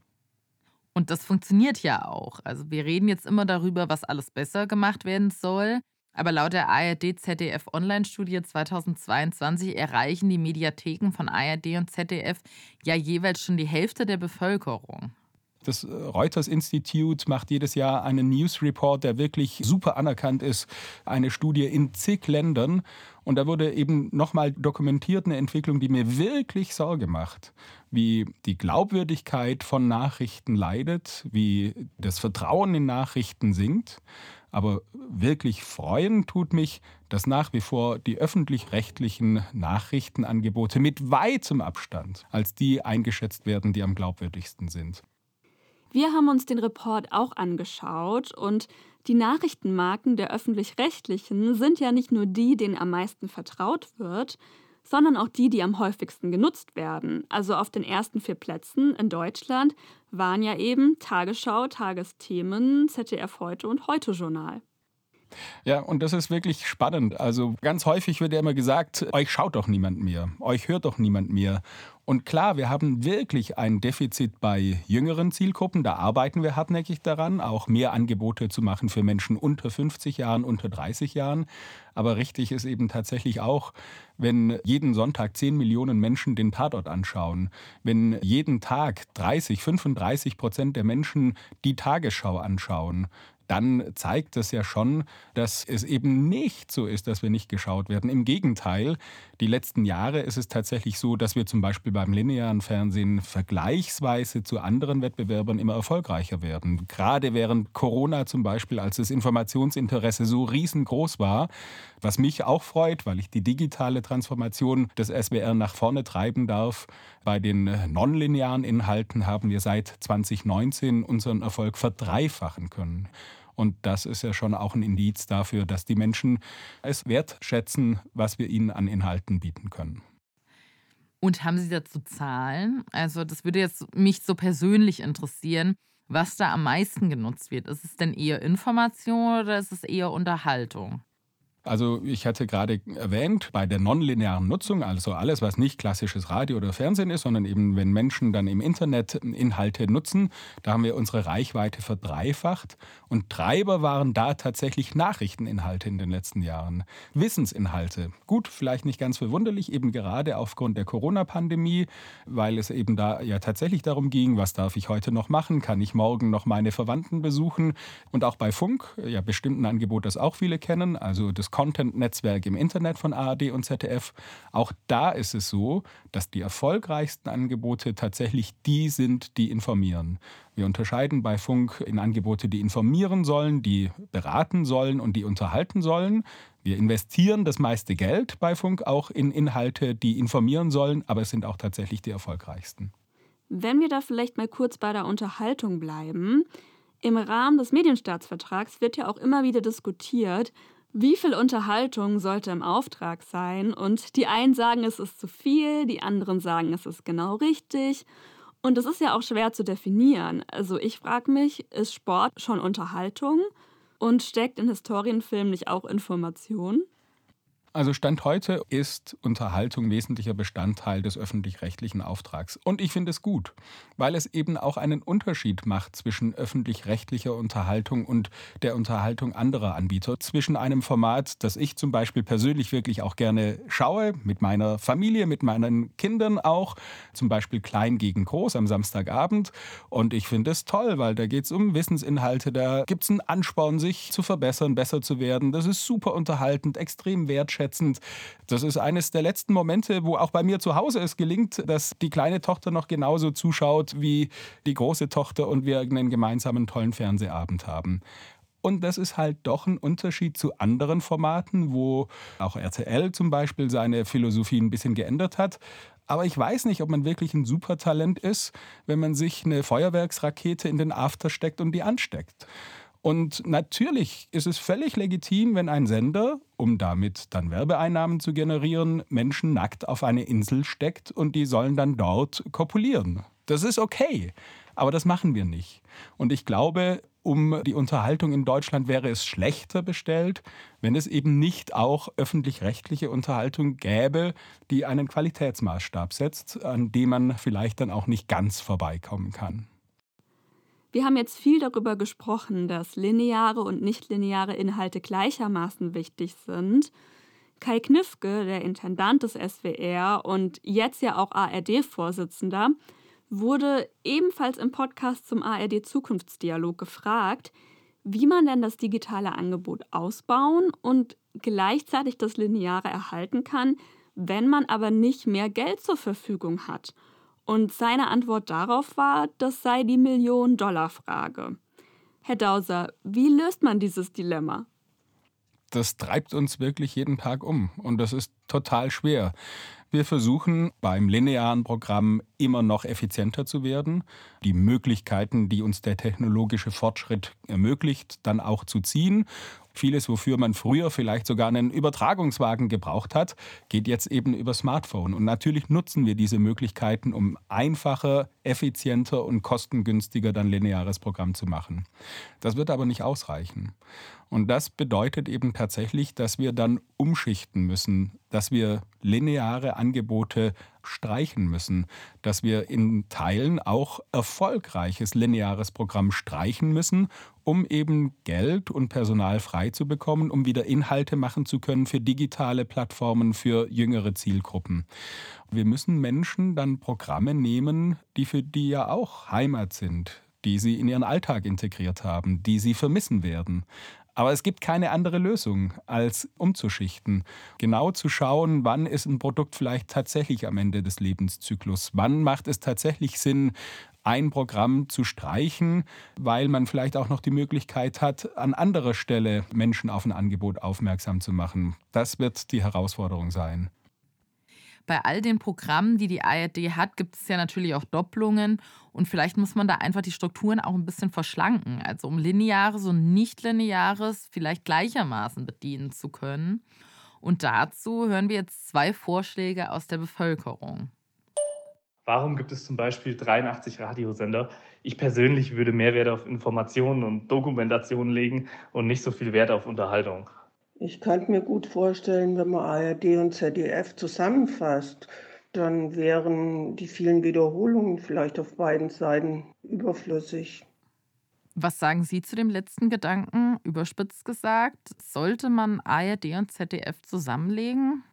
Und das funktioniert ja auch. Also wir reden jetzt immer darüber, was alles besser gemacht werden soll. Aber laut der ARD-ZDF Online-Studie 2022 erreichen die Mediatheken von ARD und ZDF ja jeweils schon die Hälfte der Bevölkerung. Das äh, Reuters Institut macht jedes Jahr einen News Report, der wirklich super anerkannt ist. Eine Studie in zig Ländern. Und da wurde eben nochmal dokumentiert eine Entwicklung, die mir wirklich Sorge macht. Wie die Glaubwürdigkeit von Nachrichten leidet, wie das Vertrauen in Nachrichten sinkt. Aber wirklich freuen tut mich, dass nach wie vor die öffentlich-rechtlichen Nachrichtenangebote mit weitem Abstand als die eingeschätzt werden, die am glaubwürdigsten sind. Wir haben uns den Report auch angeschaut und die Nachrichtenmarken der öffentlich-rechtlichen sind ja nicht nur die, denen am meisten vertraut wird, sondern auch die, die am häufigsten genutzt werden. Also auf den ersten vier Plätzen in Deutschland waren ja eben Tagesschau, Tagesthemen, ZDF heute und Heute Journal. Ja, und das ist wirklich spannend. Also ganz häufig wird ja immer gesagt, euch schaut doch niemand mehr, euch hört doch niemand mehr. Und klar, wir haben wirklich ein Defizit bei jüngeren Zielgruppen. Da arbeiten wir hartnäckig daran, auch mehr Angebote zu machen für Menschen unter 50 Jahren, unter 30 Jahren. Aber richtig ist eben tatsächlich auch, wenn jeden Sonntag 10 Millionen Menschen den Tatort anschauen, wenn jeden Tag 30, 35 Prozent der Menschen die Tagesschau anschauen, dann zeigt das ja schon, dass es eben nicht so ist, dass wir nicht geschaut werden. Im Gegenteil, die letzten Jahre ist es tatsächlich so, dass wir zum Beispiel beim linearen Fernsehen vergleichsweise zu anderen Wettbewerbern immer erfolgreicher werden. Gerade während Corona zum Beispiel, als das Informationsinteresse so riesengroß war, was mich auch freut, weil ich die digitale Transformation des SWR nach vorne treiben darf. Bei den nonlinearen Inhalten haben wir seit 2019 unseren Erfolg verdreifachen können. Und das ist ja schon auch ein Indiz dafür, dass die Menschen es wertschätzen, was wir ihnen an Inhalten bieten können. Und haben Sie dazu Zahlen? Also das würde jetzt mich so persönlich interessieren, was da am meisten genutzt wird. Ist es denn eher Information oder ist es eher Unterhaltung? Also ich hatte gerade erwähnt, bei der nonlinearen Nutzung, also alles, was nicht klassisches Radio oder Fernsehen ist, sondern eben wenn Menschen dann im Internet Inhalte nutzen, da haben wir unsere Reichweite verdreifacht. Und Treiber waren da tatsächlich Nachrichteninhalte in den letzten Jahren. Wissensinhalte. Gut, vielleicht nicht ganz verwunderlich, eben gerade aufgrund der Corona-Pandemie, weil es eben da ja tatsächlich darum ging, was darf ich heute noch machen, kann ich morgen noch meine Verwandten besuchen. Und auch bei Funk, ja bestimmt ein Angebot, das auch viele kennen, also das Content-Netzwerk im Internet von ARD und ZDF. Auch da ist es so, dass die erfolgreichsten Angebote tatsächlich die sind, die informieren. Wir unterscheiden bei Funk in Angebote, die informieren sollen, die beraten sollen und die unterhalten sollen. Wir investieren das meiste Geld bei Funk auch in Inhalte, die informieren sollen, aber es sind auch tatsächlich die erfolgreichsten. Wenn wir da vielleicht mal kurz bei der Unterhaltung bleiben. Im Rahmen des Medienstaatsvertrags wird ja auch immer wieder diskutiert, wie viel Unterhaltung sollte im Auftrag sein? Und die einen sagen, es ist zu viel, die anderen sagen, es ist genau richtig. Und das ist ja auch schwer zu definieren. Also ich frage mich, ist Sport schon Unterhaltung? Und steckt in Historienfilmen nicht auch Information? Also Stand heute ist Unterhaltung wesentlicher Bestandteil des öffentlich-rechtlichen Auftrags. Und ich finde es gut, weil es eben auch einen Unterschied macht zwischen öffentlich-rechtlicher Unterhaltung und der Unterhaltung anderer Anbieter. Zwischen einem Format, das ich zum Beispiel persönlich wirklich auch gerne schaue, mit meiner Familie, mit meinen Kindern auch, zum Beispiel Klein gegen Groß am Samstagabend. Und ich finde es toll, weil da geht es um Wissensinhalte, da gibt es einen Ansporn, sich zu verbessern, besser zu werden. Das ist super unterhaltend, extrem wertschätzend wertschätzend. Das ist eines der letzten Momente, wo auch bei mir zu Hause es gelingt, dass die kleine Tochter noch genauso zuschaut wie die große Tochter und wir einen gemeinsamen tollen Fernsehabend haben. Und das ist halt doch ein Unterschied zu anderen Formaten, wo auch RTL zum Beispiel seine Philosophie ein bisschen geändert hat. Aber ich weiß nicht, ob man wirklich ein Supertalent ist, wenn man sich eine Feuerwerksrakete in den After steckt und die ansteckt. Und natürlich ist es völlig legitim, wenn ein Sender, um damit dann Werbeeinnahmen zu generieren, Menschen nackt auf eine Insel steckt und die sollen dann dort kopulieren. Das ist okay, aber das machen wir nicht. Und ich glaube, um die Unterhaltung in Deutschland wäre es schlechter bestellt, wenn es eben nicht auch öffentlich-rechtliche Unterhaltung gäbe, die einen Qualitätsmaßstab setzt, an dem man vielleicht dann auch nicht ganz vorbeikommen kann. Wir haben jetzt viel darüber gesprochen, dass lineare und nichtlineare Inhalte gleichermaßen wichtig sind. Kai Knifke, der Intendant des SWR und jetzt ja auch ARD-Vorsitzender, wurde ebenfalls im Podcast zum ARD Zukunftsdialog gefragt, wie man denn das digitale Angebot ausbauen und gleichzeitig das Lineare erhalten kann, wenn man aber nicht mehr Geld zur Verfügung hat. Und seine Antwort darauf war, das sei die Million-Dollar-Frage. Herr Dauser, wie löst man dieses Dilemma? Das treibt uns wirklich jeden Tag um und das ist total schwer. Wir versuchen beim linearen Programm immer noch effizienter zu werden, die Möglichkeiten, die uns der technologische Fortschritt ermöglicht, dann auch zu ziehen Vieles, wofür man früher vielleicht sogar einen Übertragungswagen gebraucht hat, geht jetzt eben über Smartphone. Und natürlich nutzen wir diese Möglichkeiten, um einfacher, effizienter und kostengünstiger dann lineares Programm zu machen. Das wird aber nicht ausreichen. Und das bedeutet eben tatsächlich, dass wir dann umschichten müssen, dass wir lineare Angebote streichen müssen, dass wir in Teilen auch erfolgreiches lineares Programm streichen müssen, um eben Geld und Personal frei zu bekommen, um wieder Inhalte machen zu können für digitale Plattformen, für jüngere Zielgruppen. Wir müssen Menschen dann Programme nehmen, die für die ja auch Heimat sind, die sie in ihren Alltag integriert haben, die sie vermissen werden. Aber es gibt keine andere Lösung, als umzuschichten. Genau zu schauen, wann ist ein Produkt vielleicht tatsächlich am Ende des Lebenszyklus. Wann macht es tatsächlich Sinn, ein Programm zu streichen, weil man vielleicht auch noch die Möglichkeit hat, an anderer Stelle Menschen auf ein Angebot aufmerksam zu machen. Das wird die Herausforderung sein bei all den Programmen, die die ARD hat, gibt es ja natürlich auch Doppelungen und vielleicht muss man da einfach die Strukturen auch ein bisschen verschlanken, also um lineares und nicht lineares vielleicht gleichermaßen bedienen zu können. Und dazu hören wir jetzt zwei Vorschläge aus der Bevölkerung. Warum gibt es zum Beispiel 83 Radiosender? Ich persönlich würde mehr Wert auf Informationen und Dokumentation legen und nicht so viel Wert auf Unterhaltung. Ich könnte mir gut vorstellen, wenn man ARD und ZDF zusammenfasst, dann wären die vielen Wiederholungen vielleicht auf beiden Seiten überflüssig. Was sagen Sie zu dem letzten Gedanken? Überspitzt gesagt, sollte man ARD und ZDF zusammenlegen?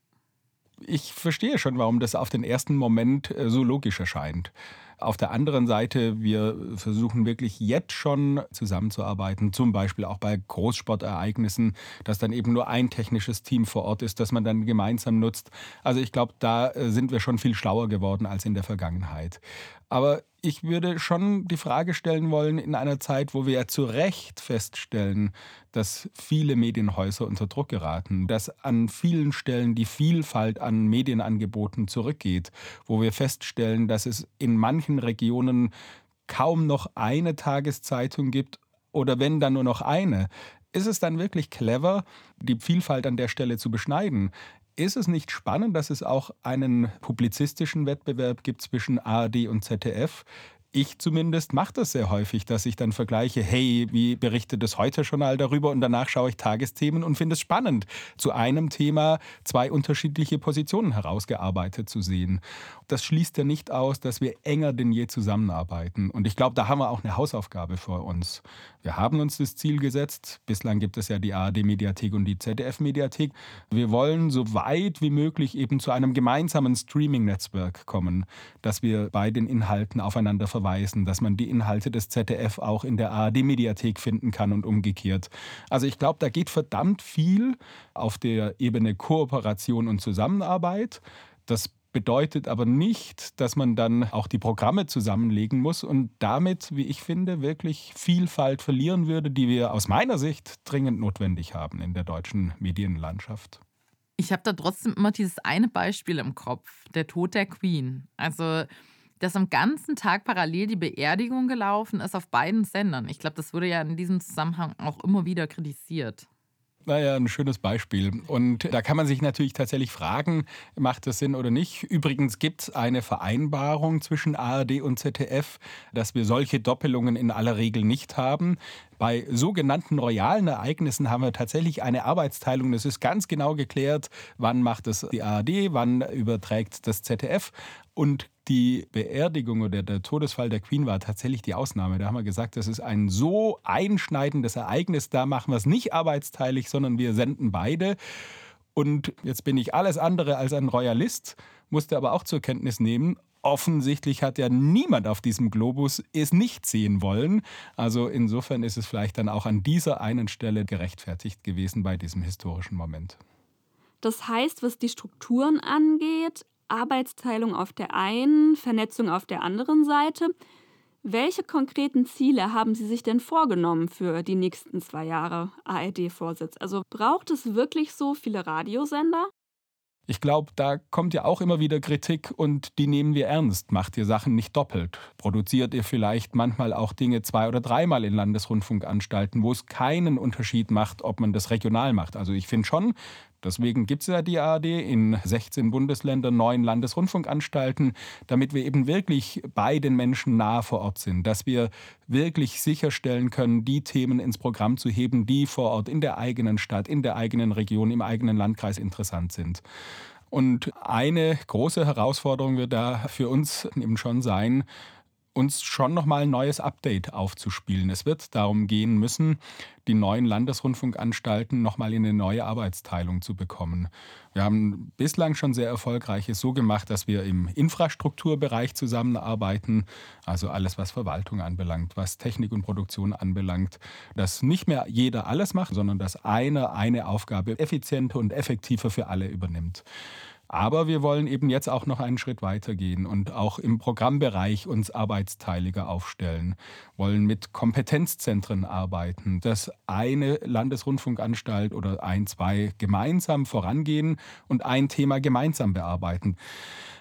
Ich verstehe schon, warum das auf den ersten Moment äh, so logisch erscheint. Auf der anderen Seite, wir versuchen wirklich jetzt schon zusammenzuarbeiten, zum Beispiel auch bei Großsportereignissen, dass dann eben nur ein technisches Team vor Ort ist, das man dann gemeinsam nutzt. Also ich glaube, da äh, sind wir schon viel schlauer geworden als in der Vergangenheit. Aber ich würde schon die Frage stellen wollen, in einer Zeit, wo wir ja zu Recht feststellen, dass viele Medienhäuser unter Druck geraten, dass an vielen Stellen die Vielfalt an Medienangeboten zurückgeht, wo wir feststellen, dass es in manchen Regionen kaum noch eine Tageszeitung gibt oder wenn dann nur noch eine. Ist es dann wirklich clever, die Vielfalt an der Stelle zu beschneiden? Ist es nicht spannend, dass es auch einen publizistischen Wettbewerb gibt zwischen ARD und ZDF? ich zumindest mache das sehr häufig, dass ich dann vergleiche, hey, wie berichtet das Heute-Journal darüber und danach schaue ich Tagesthemen und finde es spannend, zu einem Thema zwei unterschiedliche Positionen herausgearbeitet zu sehen. Das schließt ja nicht aus, dass wir enger denn je zusammenarbeiten. Und ich glaube, da haben wir auch eine Hausaufgabe vor uns. Wir haben uns das Ziel gesetzt. Bislang gibt es ja die ARD-Mediathek und die ZDF-Mediathek. Wir wollen so weit wie möglich eben zu einem gemeinsamen Streaming-Netzwerk kommen, dass wir bei den Inhalten aufeinander verweisen dass man die Inhalte des ZDF auch in der ARD-Mediathek finden kann und umgekehrt. Also ich glaube, da geht verdammt viel auf der Ebene Kooperation und Zusammenarbeit. Das bedeutet aber nicht, dass man dann auch die Programme zusammenlegen muss und damit, wie ich finde, wirklich Vielfalt verlieren würde, die wir aus meiner Sicht dringend notwendig haben in der deutschen Medienlandschaft. Ich habe da trotzdem immer dieses eine Beispiel im Kopf, der Tod der Queen. Also dass am ganzen Tag parallel die Beerdigung gelaufen ist auf beiden Sendern. Ich glaube, das wurde ja in diesem Zusammenhang auch immer wieder kritisiert. Naja, ein schönes Beispiel. Und da kann man sich natürlich tatsächlich fragen, macht das Sinn oder nicht? Übrigens gibt es eine Vereinbarung zwischen ARD und ZDF, dass wir solche Doppelungen in aller Regel nicht haben. Bei sogenannten royalen Ereignissen haben wir tatsächlich eine Arbeitsteilung. Es ist ganz genau geklärt, wann macht es die ARD, wann überträgt das ZDF. Und die Beerdigung oder der Todesfall der Queen war tatsächlich die Ausnahme. Da haben wir gesagt, das ist ein so einschneidendes Ereignis, da machen wir es nicht arbeitsteilig, sondern wir senden beide. Und jetzt bin ich alles andere als ein Royalist, musste aber auch zur Kenntnis nehmen, offensichtlich hat ja niemand auf diesem Globus es nicht sehen wollen. Also insofern ist es vielleicht dann auch an dieser einen Stelle gerechtfertigt gewesen bei diesem historischen Moment. Das heißt, was die Strukturen angeht, Arbeitsteilung auf der einen, Vernetzung auf der anderen Seite. Welche konkreten Ziele haben Sie sich denn vorgenommen für die nächsten zwei Jahre ARD-Vorsitz? Also braucht es wirklich so viele Radiosender? Ich glaube, da kommt ja auch immer wieder Kritik und die nehmen wir ernst. Macht ihr Sachen nicht doppelt? Produziert ihr vielleicht manchmal auch Dinge zwei- oder dreimal in Landesrundfunkanstalten, wo es keinen Unterschied macht, ob man das regional macht? Also ich finde schon, Deswegen gibt es ja die ARD in 16 Bundesländern, neun Landesrundfunkanstalten, damit wir eben wirklich bei den Menschen nah vor Ort sind, dass wir wirklich sicherstellen können, die Themen ins Programm zu heben, die vor Ort in der eigenen Stadt, in der eigenen Region, im eigenen Landkreis interessant sind. Und eine große Herausforderung wird da für uns eben schon sein, uns schon nochmal ein neues Update aufzuspielen. Es wird darum gehen müssen, die neuen Landesrundfunkanstalten nochmal in eine neue Arbeitsteilung zu bekommen. Wir haben bislang schon sehr erfolgreiches so gemacht, dass wir im Infrastrukturbereich zusammenarbeiten, also alles, was Verwaltung anbelangt, was Technik und Produktion anbelangt, dass nicht mehr jeder alles macht, sondern dass einer eine Aufgabe effizienter und effektiver für alle übernimmt. Aber wir wollen eben jetzt auch noch einen Schritt weiter gehen und auch im Programmbereich uns arbeitsteiliger aufstellen, wollen mit Kompetenzzentren arbeiten, dass eine Landesrundfunkanstalt oder ein, zwei gemeinsam vorangehen und ein Thema gemeinsam bearbeiten.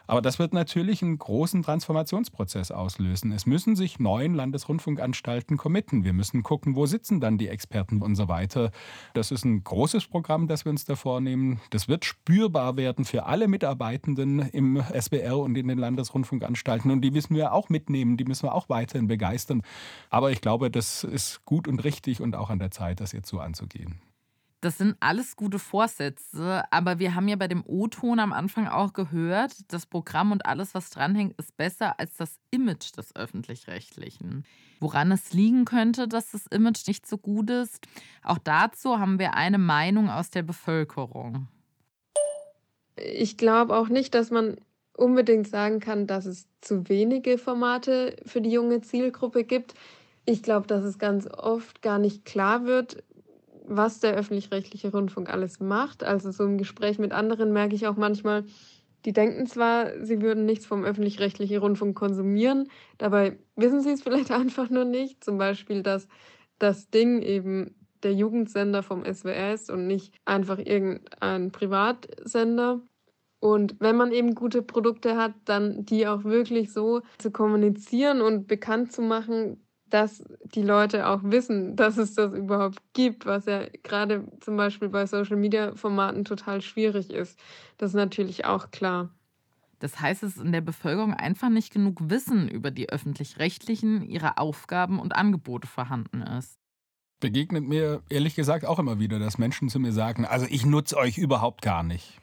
Aber das wird natürlich einen großen Transformationsprozess auslösen. Es müssen sich neuen Landesrundfunkanstalten committen. Wir müssen gucken, wo sitzen dann die Experten und so weiter. Das ist ein großes Programm, das wir uns da vornehmen. Das wird spürbar werden für alle Mitarbeitenden im SBR und in den Landesrundfunkanstalten. Und die müssen wir auch mitnehmen, die müssen wir auch weiterhin begeistern. Aber ich glaube, das ist gut und richtig und auch an der Zeit, das jetzt so anzugehen. Das sind alles gute Vorsätze, aber wir haben ja bei dem O-Ton am Anfang auch gehört, das Programm und alles, was dranhängt, ist besser als das Image des öffentlich-rechtlichen. Woran es liegen könnte, dass das Image nicht so gut ist, auch dazu haben wir eine Meinung aus der Bevölkerung. Ich glaube auch nicht, dass man unbedingt sagen kann, dass es zu wenige Formate für die junge Zielgruppe gibt. Ich glaube, dass es ganz oft gar nicht klar wird, was der öffentlich-rechtliche Rundfunk alles macht. Also so im Gespräch mit anderen merke ich auch manchmal, die denken zwar, sie würden nichts vom öffentlich-rechtlichen Rundfunk konsumieren, dabei wissen sie es vielleicht [LAUGHS] einfach nur nicht. Zum Beispiel, dass das Ding eben der Jugendsender vom SWR ist und nicht einfach irgendein Privatsender. Und wenn man eben gute Produkte hat, dann die auch wirklich so zu kommunizieren und bekannt zu machen, dass die Leute auch wissen, dass es das überhaupt gibt, was ja gerade zum Beispiel bei Social-Media-Formaten total schwierig ist. Das ist natürlich auch klar. Das heißt, es ist in der Bevölkerung einfach nicht genug Wissen über die öffentlich-rechtlichen, ihre Aufgaben und Angebote vorhanden ist. Begegnet mir ehrlich gesagt auch immer wieder, dass Menschen zu mir sagen, also ich nutze euch überhaupt gar nicht.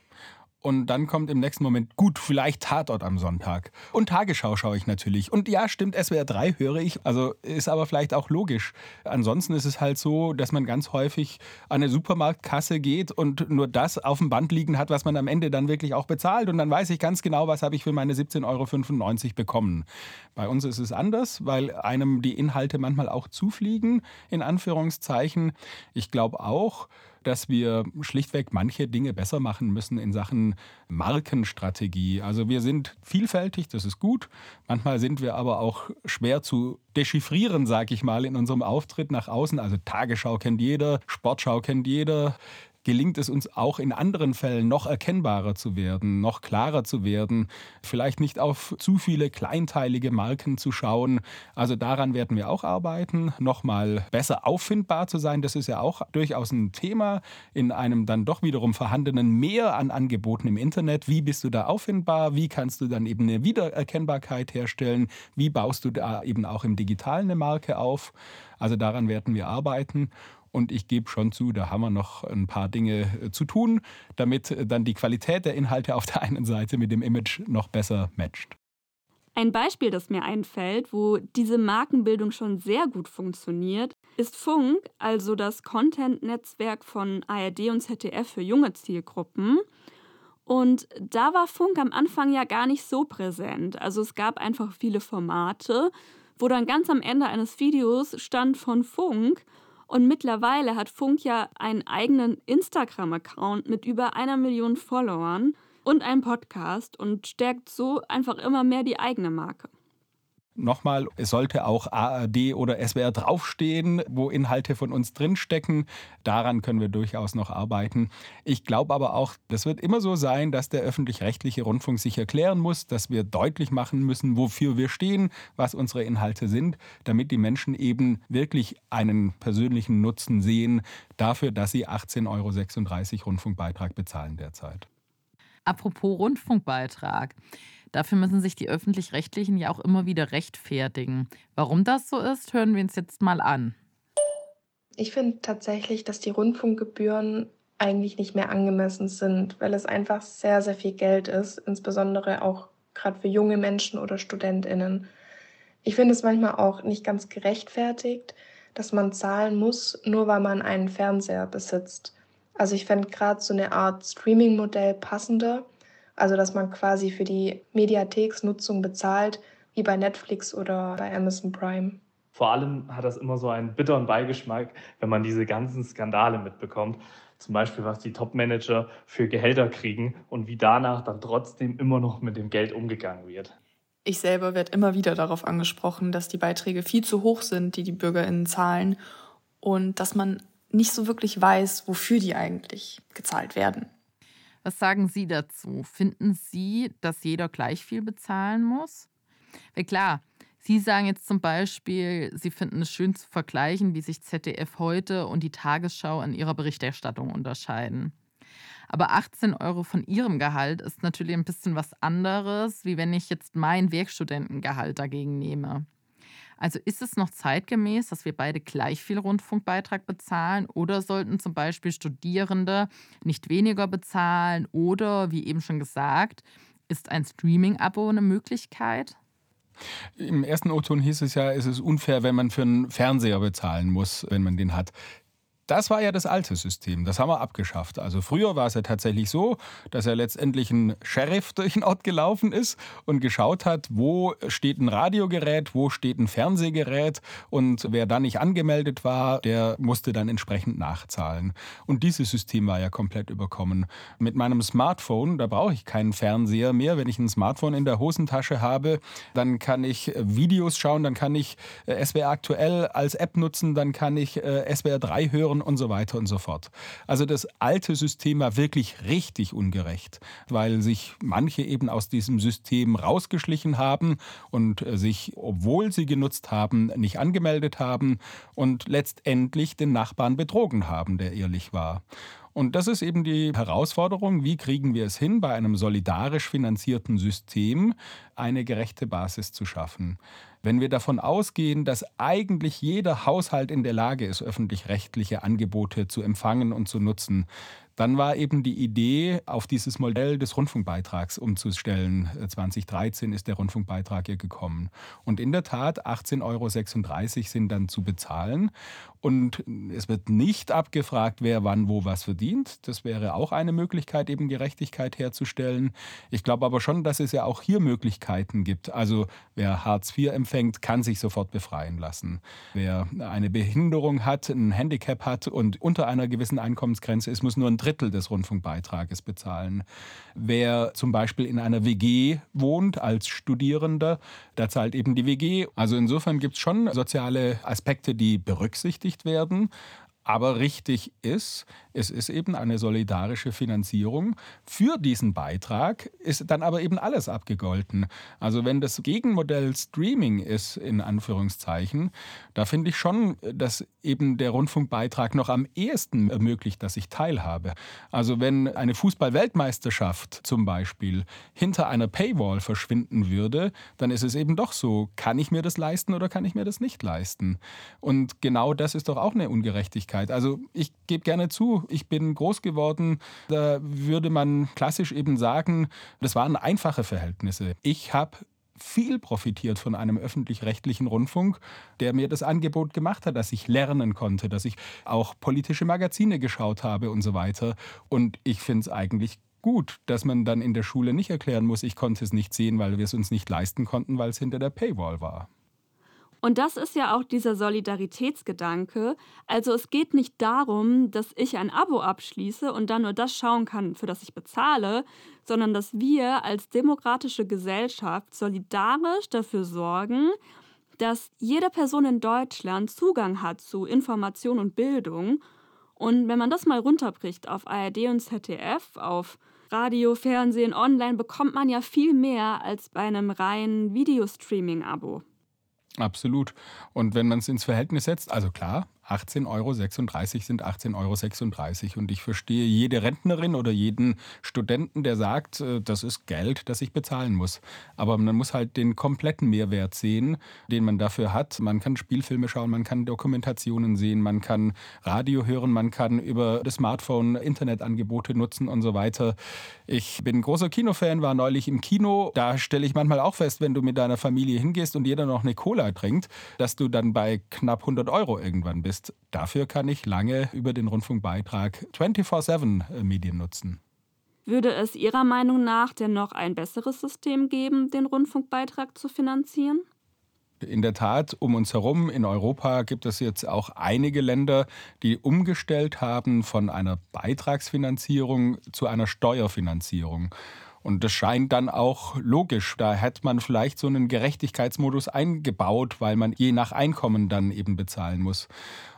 Und dann kommt im nächsten Moment, gut, vielleicht Tatort am Sonntag. Und Tagesschau schaue ich natürlich. Und ja, stimmt, SWR 3 höre ich. Also ist aber vielleicht auch logisch. Ansonsten ist es halt so, dass man ganz häufig an eine Supermarktkasse geht und nur das auf dem Band liegen hat, was man am Ende dann wirklich auch bezahlt. Und dann weiß ich ganz genau, was habe ich für meine 17,95 Euro bekommen. Bei uns ist es anders, weil einem die Inhalte manchmal auch zufliegen, in Anführungszeichen. Ich glaube auch, dass wir schlichtweg manche Dinge besser machen müssen in Sachen Markenstrategie. Also wir sind vielfältig, das ist gut. Manchmal sind wir aber auch schwer zu dechiffrieren, sage ich mal, in unserem Auftritt nach außen. Also Tagesschau kennt jeder, Sportschau kennt jeder, gelingt es uns auch in anderen Fällen noch erkennbarer zu werden, noch klarer zu werden, vielleicht nicht auf zu viele kleinteilige Marken zu schauen. Also daran werden wir auch arbeiten, nochmal besser auffindbar zu sein. Das ist ja auch durchaus ein Thema in einem dann doch wiederum vorhandenen Mehr an Angeboten im Internet. Wie bist du da auffindbar? Wie kannst du dann eben eine Wiedererkennbarkeit herstellen? Wie baust du da eben auch im Digitalen eine Marke auf? Also daran werden wir arbeiten. Und ich gebe schon zu, da haben wir noch ein paar Dinge äh, zu tun, damit äh, dann die Qualität der Inhalte auf der einen Seite mit dem Image noch besser matcht. Ein Beispiel, das mir einfällt, wo diese Markenbildung schon sehr gut funktioniert, ist Funk, also das Content-Netzwerk von ARD und ZDF für junge Zielgruppen. Und da war Funk am Anfang ja gar nicht so präsent. Also es gab einfach viele Formate, wo dann ganz am Ende eines Videos stand von Funk und mittlerweile hat Funk ja einen eigenen Instagram-Account mit über einer Million Followern und einen Podcast und stärkt so einfach immer mehr die eigene Marke. Nochmal, es sollte auch ARD oder SWR draufstehen, wo Inhalte von uns drinstecken. Daran können wir durchaus noch arbeiten. Ich glaube aber auch, das wird immer so sein, dass der öffentlich-rechtliche Rundfunk sich erklären muss, dass wir deutlich machen müssen, wofür wir stehen, was unsere Inhalte sind, damit die Menschen eben wirklich einen persönlichen Nutzen sehen dafür, dass sie 18,36 Euro Rundfunkbeitrag bezahlen derzeit. Apropos Rundfunkbeitrag. Dafür müssen sich die öffentlich-rechtlichen ja auch immer wieder rechtfertigen. Warum das so ist, hören wir uns jetzt mal an. Ich finde tatsächlich, dass die Rundfunkgebühren eigentlich nicht mehr angemessen sind, weil es einfach sehr, sehr viel Geld ist, insbesondere auch gerade für junge Menschen oder Studentinnen. Ich finde es manchmal auch nicht ganz gerechtfertigt, dass man zahlen muss, nur weil man einen Fernseher besitzt. Also ich fände gerade so eine Art Streaming-Modell passender, also dass man quasi für die Mediatheksnutzung bezahlt, wie bei Netflix oder bei Amazon Prime. Vor allem hat das immer so einen bitteren Beigeschmack, wenn man diese ganzen Skandale mitbekommt. Zum Beispiel, was die Top-Manager für Gehälter kriegen und wie danach dann trotzdem immer noch mit dem Geld umgegangen wird. Ich selber werde immer wieder darauf angesprochen, dass die Beiträge viel zu hoch sind, die die BürgerInnen zahlen und dass man nicht so wirklich weiß, wofür die eigentlich gezahlt werden. Was sagen Sie dazu? Finden Sie, dass jeder gleich viel bezahlen muss? Weil klar, Sie sagen jetzt zum Beispiel, Sie finden es schön zu vergleichen, wie sich ZDF heute und die Tagesschau in ihrer Berichterstattung unterscheiden. Aber 18 Euro von Ihrem Gehalt ist natürlich ein bisschen was anderes, wie wenn ich jetzt mein Werkstudentengehalt dagegen nehme. Also ist es noch zeitgemäß, dass wir beide gleich viel Rundfunkbeitrag bezahlen oder sollten zum Beispiel Studierende nicht weniger bezahlen oder, wie eben schon gesagt, ist ein Streaming-Abo eine Möglichkeit? Im ersten O-Ton hieß es ja, es ist unfair, wenn man für einen Fernseher bezahlen muss, wenn man den hat. Das war ja das alte System, das haben wir abgeschafft. Also früher war es ja tatsächlich so, dass er letztendlich ein Sheriff [LAUGHS] durch den Ort gelaufen ist und geschaut hat, wo steht ein Radiogerät, wo steht ein Fernsehgerät und wer da nicht angemeldet war, der musste dann entsprechend nachzahlen. Und dieses System war ja komplett überkommen. Mit meinem Smartphone, da brauche ich keinen Fernseher mehr. Wenn ich ein Smartphone in der Hosentasche habe, dann kann ich Videos schauen, dann kann ich äh, SWR aktuell als App nutzen, dann kann ich äh, SWR 3 hören und so weiter und so fort. Also das alte System war wirklich richtig ungerecht, weil sich manche eben aus diesem System rausgeschlichen haben und sich, obwohl sie genutzt haben, nicht angemeldet haben und letztendlich den Nachbarn betrogen haben, der ehrlich war. Und das ist eben die Herausforderung, wie kriegen wir es hin, bei einem solidarisch finanzierten System eine gerechte Basis zu schaffen. Wenn wir davon ausgehen, dass eigentlich jeder Haushalt in der Lage ist, öffentlich-rechtliche Angebote zu empfangen und zu nutzen, dann war eben die Idee, auf dieses Modell des Rundfunkbeitrags umzustellen. 2013 ist der Rundfunkbeitrag ja gekommen. Und in der Tat, 18,36 Euro sind dann zu bezahlen. Und es wird nicht abgefragt, wer wann wo was verdient. Das wäre auch eine Möglichkeit, eben Gerechtigkeit herzustellen. Ich glaube aber schon, dass es ja auch hier Möglichkeiten gibt. Also wer Hartz IV empfängt, kann sich sofort befreien lassen. Wer eine Behinderung hat, ein Handicap hat und unter einer gewissen Einkommensgrenze ist, muss nur ein Drittel des Rundfunkbeitrages bezahlen. Wer zum Beispiel in einer WG wohnt als Studierender, da zahlt eben die WG. Also insofern gibt es schon soziale Aspekte, die berücksichtigt werden. Aber richtig ist, es ist eben eine solidarische Finanzierung. Für diesen Beitrag ist dann aber eben alles abgegolten. Also wenn das Gegenmodell Streaming ist, in Anführungszeichen, da finde ich schon, dass eben der Rundfunkbeitrag noch am ehesten ermöglicht, dass ich teilhabe. Also wenn eine Fußball-Weltmeisterschaft zum Beispiel hinter einer Paywall verschwinden würde, dann ist es eben doch so, kann ich mir das leisten oder kann ich mir das nicht leisten? Und genau das ist doch auch eine Ungerechtigkeit. Also ich gebe gerne zu, ich bin groß geworden, da würde man klassisch eben sagen, das waren einfache Verhältnisse. Ich habe viel profitiert von einem öffentlich-rechtlichen Rundfunk, der mir das Angebot gemacht hat, dass ich lernen konnte, dass ich auch politische Magazine geschaut habe und so weiter. Und ich finde es eigentlich gut, dass man dann in der Schule nicht erklären muss, ich konnte es nicht sehen, weil wir es uns nicht leisten konnten, weil es hinter der Paywall war. Und das ist ja auch dieser Solidaritätsgedanke. Also es geht nicht darum, dass ich ein Abo abschließe und dann nur das schauen kann, für das ich bezahle, sondern dass wir als demokratische Gesellschaft solidarisch dafür sorgen, dass jede Person in Deutschland Zugang hat zu Information und Bildung. Und wenn man das mal runterbricht auf ARD und ZDF, auf Radio, Fernsehen, Online, bekommt man ja viel mehr als bei einem reinen Videostreaming-Abo. Absolut. Und wenn man es ins Verhältnis setzt, also klar, 18,36 Euro sind 18,36 Euro. Und ich verstehe jede Rentnerin oder jeden Studenten, der sagt, äh, das ist Geld, das ich bezahlen muss. Aber man muss halt den kompletten Mehrwert sehen, den man dafür hat. Man kann Spielfilme schauen, man kann Dokumentationen sehen, man kann Radio hören, man kann über das Smartphone Internetangebote nutzen und so weiter. Ich bin großer Kinofan, war neulich im Kino. Da stelle ich manchmal auch fest, wenn du mit deiner Familie hingehst und jeder noch eine Cola trinkt, dass du dann bei knapp 100 Euro irgendwann bist heißt, dafür kann ich lange über den Rundfunkbeitrag 24-7 äh, Medien nutzen. Würde es Ihrer Meinung nach denn noch ein besseres System geben, den Rundfunkbeitrag zu finanzieren? In der Tat, um uns herum in Europa gibt es jetzt auch einige Länder, die umgestellt haben von einer Beitragsfinanzierung zu einer Steuerfinanzierung. Und das scheint dann auch logisch. Da hätte man vielleicht so einen Gerechtigkeitsmodus eingebaut, weil man je nach Einkommen dann eben bezahlen muss.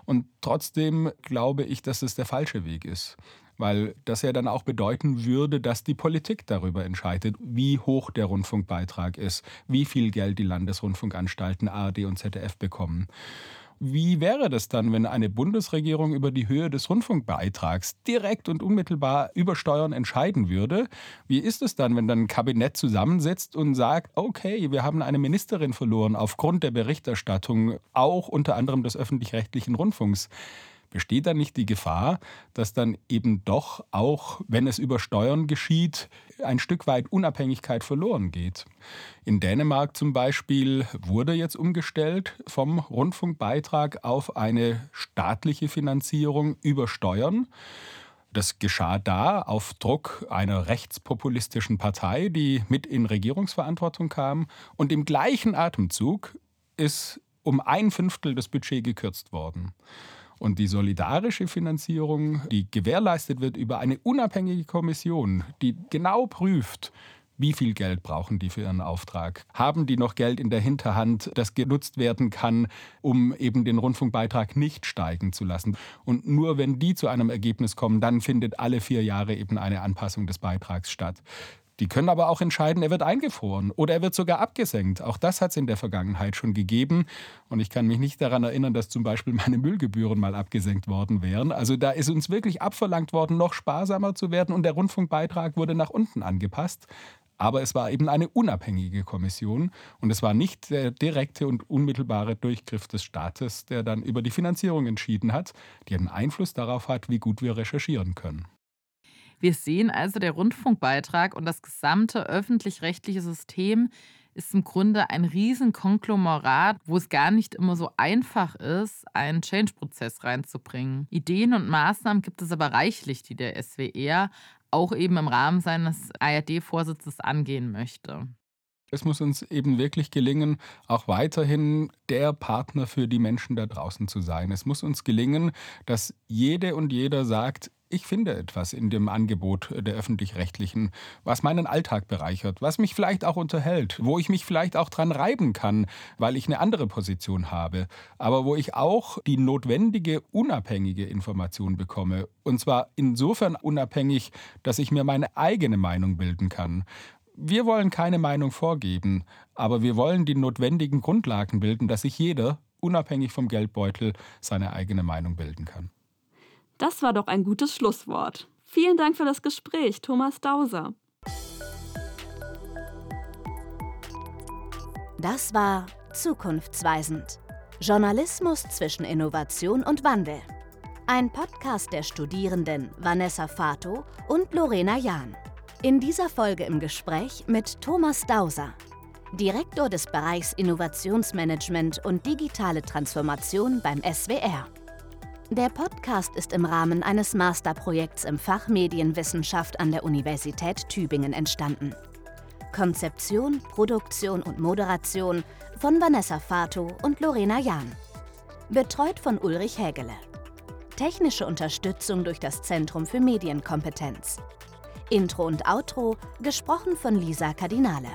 Und trotzdem glaube ich, dass es der falsche Weg ist. Weil das ja dann auch bedeuten würde, dass die Politik darüber entscheidet, wie hoch der Rundfunkbeitrag ist, wie viel Geld die Landesrundfunkanstalten ARD und ZDF bekommen. Wie wäre das dann, wenn eine Bundesregierung über die Höhe des Rundfunkbeitrags direkt und unmittelbar über Steuern entscheiden würde? Wie ist es dann, wenn dann ein Kabinett zusammensitzt und sagt, okay, wir haben eine Ministerin verloren aufgrund der Berichterstattung, auch unter anderem des öffentlich-rechtlichen Rundfunks? Besteht da nicht die Gefahr, dass dann eben doch auch, wenn es über Steuern geschieht, ein Stück weit Unabhängigkeit verloren geht? In Dänemark zum Beispiel wurde jetzt umgestellt vom Rundfunkbeitrag auf eine staatliche Finanzierung über Steuern. Das geschah da auf Druck einer rechtspopulistischen Partei, die mit in Regierungsverantwortung kam. Und im gleichen Atemzug ist um ein Fünftel das Budget gekürzt worden. Und die solidarische Finanzierung, die gewährleistet wird über eine unabhängige Kommission, die genau prüft, wie viel Geld brauchen die für ihren Auftrag? Haben die noch Geld in der Hinterhand, das genutzt werden kann, um eben den Rundfunkbeitrag nicht steigen zu lassen? Und nur wenn die zu einem Ergebnis kommen, dann findet alle vier Jahre eben eine Anpassung des Beitrags statt. Die können aber auch entscheiden, er wird eingefroren oder er wird sogar abgesenkt. Auch das hat es in der Vergangenheit schon gegeben. Und ich kann mich nicht daran erinnern, dass zum Beispiel [LAUGHS] meine Müllgebühren mal abgesenkt worden wären. Also da ist uns wirklich abverlangt worden, noch sparsamer zu werden und der Rundfunkbeitrag wurde nach unten angepasst. Aber es war eben eine unabhängige Kommission und es war nicht der direkte und unmittelbare Durchgriff des Staates, der dann über die Finanzierung entschieden hat, die einen Einfluss darauf hat, wie gut wir recherchieren können. Wir sehen also, der Rundfunkbeitrag und das gesamte öffentlich-rechtliche System ist im Grunde ein Riesenkonglomerat, wo es gar nicht immer so einfach ist, einen Change-Prozess reinzubringen. Ideen und Maßnahmen gibt es aber reichlich, die der SWR auch eben im Rahmen seines ARD-Vorsitzes angehen möchte. Es muss uns eben wirklich gelingen, auch weiterhin der Partner für die Menschen da draußen zu sein. Es muss uns gelingen, dass jede und jeder sagt, ich finde etwas in dem Angebot der öffentlich-rechtlichen, was meinen Alltag bereichert, was mich vielleicht auch unterhält, wo ich mich vielleicht auch dran reiben kann, weil ich eine andere Position habe, aber wo ich auch die notwendige unabhängige Information bekomme. Und zwar insofern unabhängig, dass ich mir meine eigene Meinung bilden kann. Wir wollen keine Meinung vorgeben, aber wir wollen die notwendigen Grundlagen bilden, dass sich jeder, unabhängig vom Geldbeutel, seine eigene Meinung bilden kann. Das war doch ein gutes Schlusswort. Vielen Dank für das Gespräch, Thomas Dauser. Das war Zukunftsweisend. Journalismus zwischen Innovation und Wandel. Ein Podcast der Studierenden Vanessa Fato und Lorena Jahn. In dieser Folge im Gespräch mit Thomas Dauser, Direktor des Bereichs Innovationsmanagement und digitale Transformation beim SWR. Der Podcast ist im Rahmen eines Masterprojekts im Fach Medienwissenschaft an der Universität Tübingen entstanden. Konzeption, Produktion und Moderation von Vanessa Fato und Lorena Jahn. Betreut von Ulrich Hägele. Technische Unterstützung durch das Zentrum für Medienkompetenz. Intro und Outro gesprochen von Lisa Cardinale.